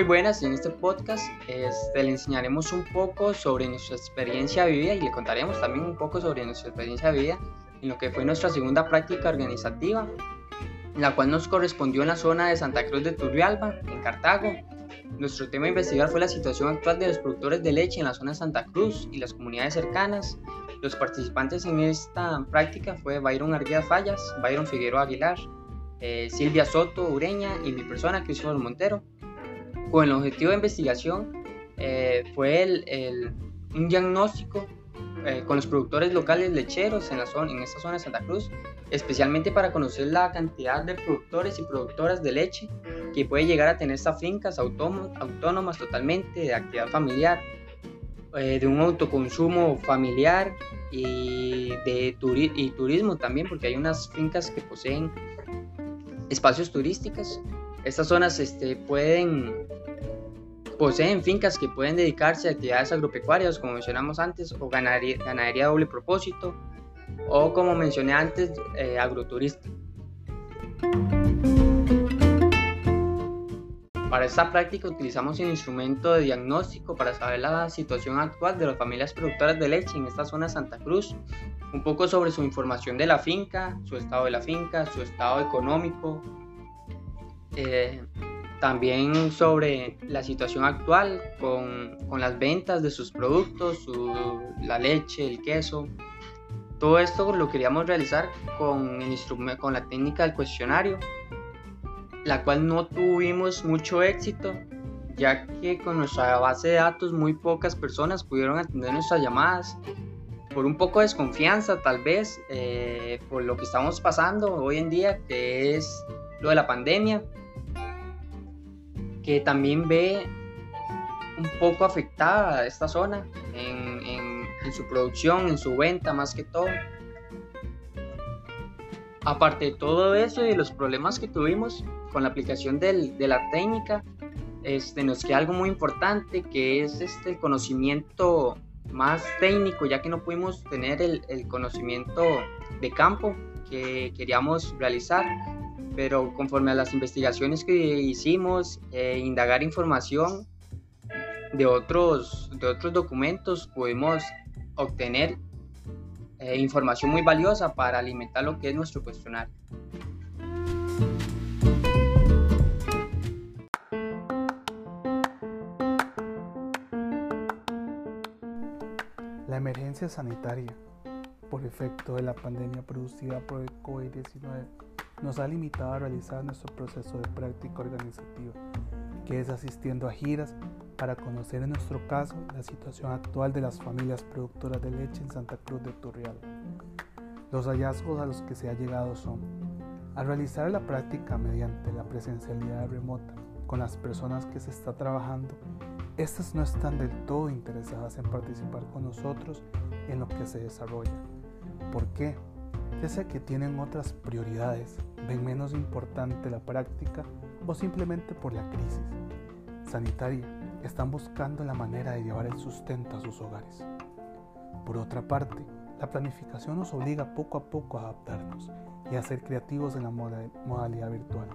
muy buenas, en este podcast este, le enseñaremos un poco sobre nuestra experiencia vivida y le contaremos también un poco sobre nuestra experiencia vivida en lo que fue nuestra segunda práctica organizativa, la cual nos correspondió en la zona de Santa Cruz de Turrialba, en Cartago. Nuestro tema a investigar fue la situación actual de los productores de leche en la zona de Santa Cruz y las comunidades cercanas. Los participantes en esta práctica fue Byron Arguedas Fallas, Byron Figueroa Aguilar, eh, Silvia Soto Ureña y mi persona, Cristóbal Montero con el objetivo de investigación eh, fue el, un diagnóstico eh, con los productores locales lecheros en, la zona, en esta zona de Santa Cruz, especialmente para conocer la cantidad de productores y productoras de leche que puede llegar a tener estas fincas autónomas, totalmente, de actividad familiar, eh, de un autoconsumo familiar y de y turismo también, porque hay unas fincas que poseen espacios turísticos. Estas zonas este, pueden poseen fincas que pueden dedicarse a actividades agropecuarias, como mencionamos antes, o ganadería, ganadería doble propósito, o como mencioné antes, eh, agroturismo. Para esta práctica utilizamos un instrumento de diagnóstico para saber la situación actual de las familias productoras de leche en esta zona de Santa Cruz, un poco sobre su información de la finca, su estado de la finca, su estado económico, eh, también sobre la situación actual con, con las ventas de sus productos, la leche, el queso. Todo esto lo queríamos realizar con, el con la técnica del cuestionario, la cual no tuvimos mucho éxito, ya que con nuestra base de datos muy pocas personas pudieron atender nuestras llamadas por un poco de desconfianza tal vez eh, por lo que estamos pasando hoy en día, que es lo de la pandemia que también ve un poco afectada esta zona en, su producción, en su venta más que todo. Aparte de todo eso y de los problemas que tuvimos con la aplicación de la técnica, este, nos queda algo muy importante que es este, el conocimiento más técnico, ya que no pudimos tener el, el conocimiento de campo que queríamos realizar pero conforme a las investigaciones que hicimos, eh, indagar información de otros, de otros documentos, pudimos obtener eh, información muy valiosa para alimentar lo que es nuestro cuestionario. La emergencia sanitaria por efecto de la pandemia producida por el COVID-19 nos ha limitado a realizar nuestro proceso de práctica organizativa, que es asistiendo a giras para conocer en nuestro caso la situación actual de las familias productoras de leche en Santa Cruz de Turrial. Los hallazgos a los que se ha llegado son, al realizar la práctica mediante la presencialidad remota con las personas que se está trabajando, estas no están del todo interesadas en participar con nosotros en lo que se desarrolla. ¿Por qué? Ya sea que tienen otras prioridades ven menos importante la práctica o simplemente por la crisis sanitaria están buscando la manera de llevar el sustento a sus hogares. Por otra parte, la planificación nos obliga poco a poco a adaptarnos y a ser creativos en la modalidad virtual.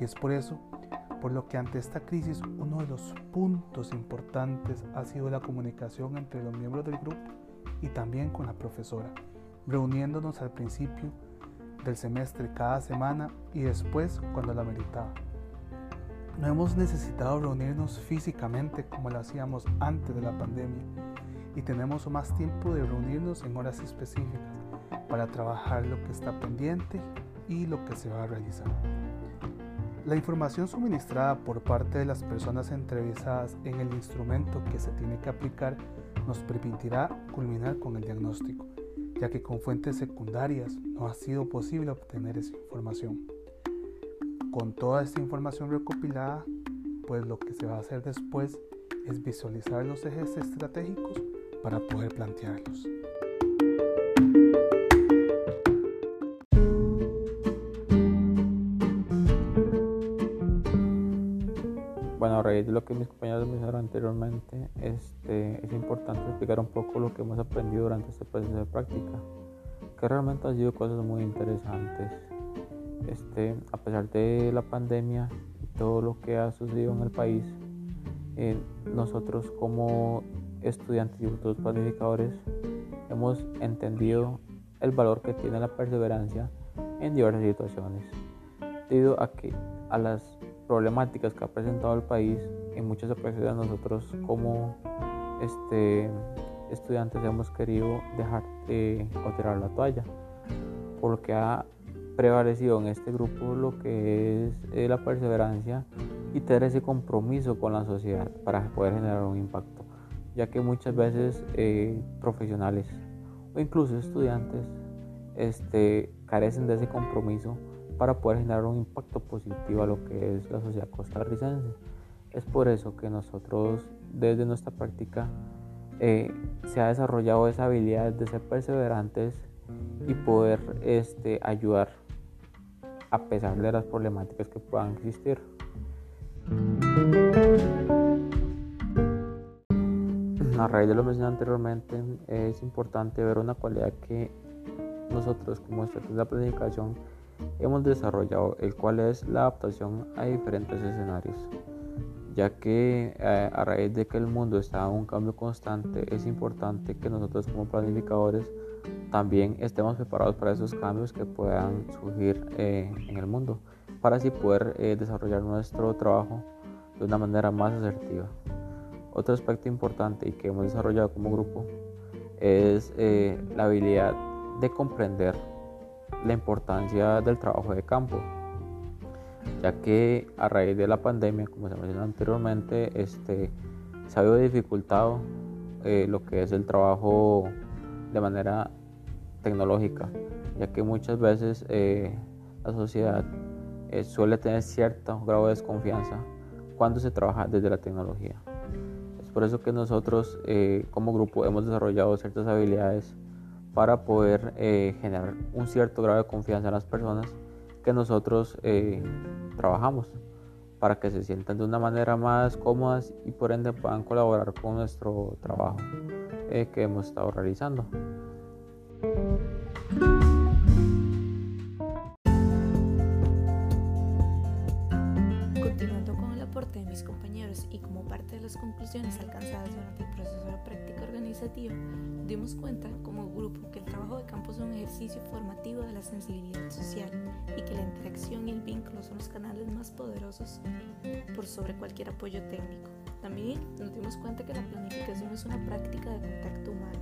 Y es por eso por lo que ante esta crisis uno de los puntos importantes ha sido la comunicación entre los miembros del grupo y también con la profesora, reuniéndonos al principio del semestre cada semana y después cuando la meritaba. No hemos necesitado reunirnos físicamente como lo hacíamos antes de la pandemia y tenemos más tiempo de reunirnos en horas específicas para trabajar lo que está pendiente y lo que se va a realizar. La información suministrada por parte de las personas entrevistadas en el instrumento que se tiene que aplicar nos permitirá culminar con el diagnóstico ya que con fuentes secundarias no ha sido posible obtener esa información. Con toda esta información recopilada, pues lo que se va a hacer después es visualizar los ejes estratégicos para poder plantearlos. Raíz de lo que mis compañeros mencionaron anteriormente, este, es importante explicar un poco lo que hemos aprendido durante este proceso de práctica, que realmente han sido cosas muy interesantes. Este, a pesar de la pandemia y todo lo que ha sucedido en el país, eh, nosotros como estudiantes y futuros planificadores hemos entendido el valor que tiene la perseverancia en diversas situaciones, debido a que a las problemáticas que ha presentado el país, en muchas ocasiones nosotros como este, estudiantes hemos querido dejar de o tirar la toalla, por lo que ha prevalecido en este grupo lo que es eh, la perseverancia y tener ese compromiso con la sociedad para poder generar un impacto, ya que muchas veces eh, profesionales o incluso estudiantes este, carecen de ese compromiso para poder generar un impacto positivo a lo que es la sociedad costarricense. Es por eso que nosotros desde nuestra práctica eh, se ha desarrollado esa habilidad de ser perseverantes y poder este, ayudar a pesar de las problemáticas que puedan existir. A raíz de lo mencionado anteriormente, es importante ver una cualidad que nosotros como estrategia de planificación hemos desarrollado, el cual es la adaptación a diferentes escenarios, ya que eh, a raíz de que el mundo está en un cambio constante, es importante que nosotros como planificadores también estemos preparados para esos cambios que puedan surgir eh, en el mundo, para así poder eh, desarrollar nuestro trabajo de una manera más asertiva. Otro aspecto importante y que hemos desarrollado como grupo es la habilidad de comprender la importancia del trabajo de campo, ya que a raíz de la pandemia, como se mencionó anteriormente, este, se ha dificultado eh, lo que es el trabajo de manera tecnológica, ya que muchas veces eh, la sociedad eh, suele tener cierto grado de desconfianza cuando se trabaja desde la tecnología. Es por eso que nosotros como grupo hemos desarrollado ciertas habilidades para poder eh, generar un cierto grado de confianza en las personas que nosotros eh, trabajamos para que se sientan de una manera más cómodas y por ende puedan colaborar con nuestro trabajo eh, que hemos estado realizando. Las conclusiones alcanzadas durante el proceso de práctica organizativa, dimos cuenta como grupo que el trabajo de campo es un ejercicio formativo de la sensibilidad social y que la interacción y el vínculo son los canales más poderosos por sobre cualquier apoyo técnico. También nos dimos cuenta que la planificación es una práctica de contacto humano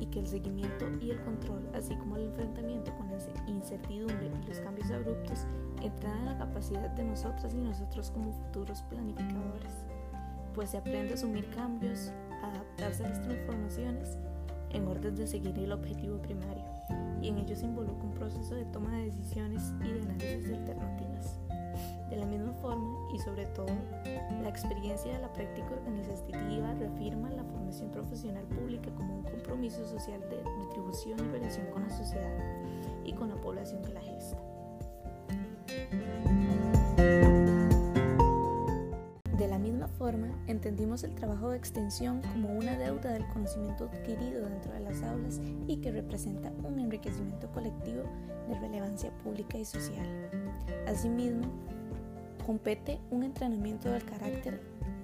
y que el seguimiento y el control, así como el enfrentamiento con la incertidumbre y los cambios abruptos, entran en la capacidad de nosotras y nosotros como futuros planificadores, pues se aprende a asumir cambios, a adaptarse a las transformaciones en orden de seguir el objetivo primario, y en ello se involucra un proceso de toma de decisiones y de análisis de alternativas. De la misma forma, y sobre todo, la experiencia de la práctica organizativa reafirma la formación profesional pública como un compromiso social de retribución y relación con la sociedad y con la población que la gesta. Forma, entendimos el trabajo de extensión como una deuda del conocimiento adquirido dentro de las aulas y que representa un enriquecimiento colectivo de relevancia pública y social. Asimismo, compete un entrenamiento del carácter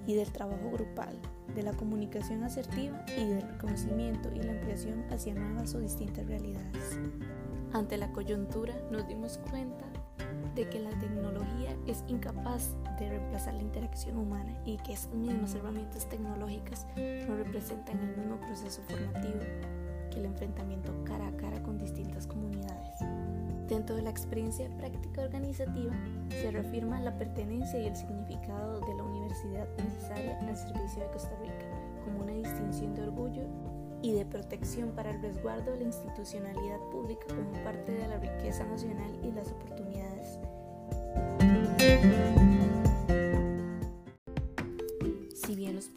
y del trabajo grupal, de la comunicación asertiva y del reconocimiento y la ampliación hacia nuevas o distintas realidades. Ante la coyuntura nos dimos cuenta de que la tecnología es incapaz de reemplazar la interacción humana y que estas mismas herramientas tecnológicas no representan el mismo proceso formativo que el enfrentamiento cara a cara con distintas comunidades. Dentro de la experiencia práctica organizativa se reafirma la pertenencia y el significado de la universidad necesaria al servicio de Costa Rica como una distinción de orgullo y de protección para el resguardo de la institucionalidad pública como parte de la riqueza nacional y las oportunidades.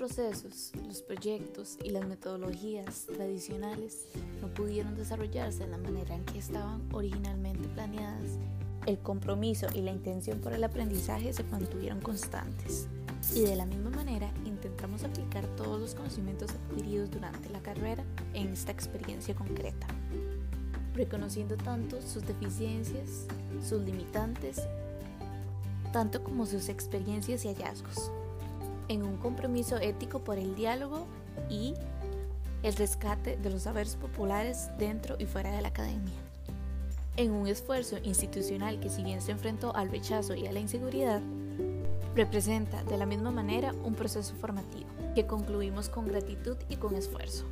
Procesos, los proyectos y las metodologías tradicionales no pudieron desarrollarse de la manera en que estaban originalmente planeadas, el compromiso y la intención por el aprendizaje se mantuvieron constantes. Y de la misma manera intentamos aplicar todos los conocimientos adquiridos durante la carrera en esta experiencia concreta, reconociendo tanto sus deficiencias, sus limitantes, tanto como sus experiencias y hallazgos. En un compromiso ético por el diálogo y el rescate de los saberes populares dentro y fuera de la academia. En un esfuerzo institucional que si bien se enfrentó al rechazo y a la inseguridad, representa de la misma manera un proceso formativo que concluimos con gratitud y con esfuerzo.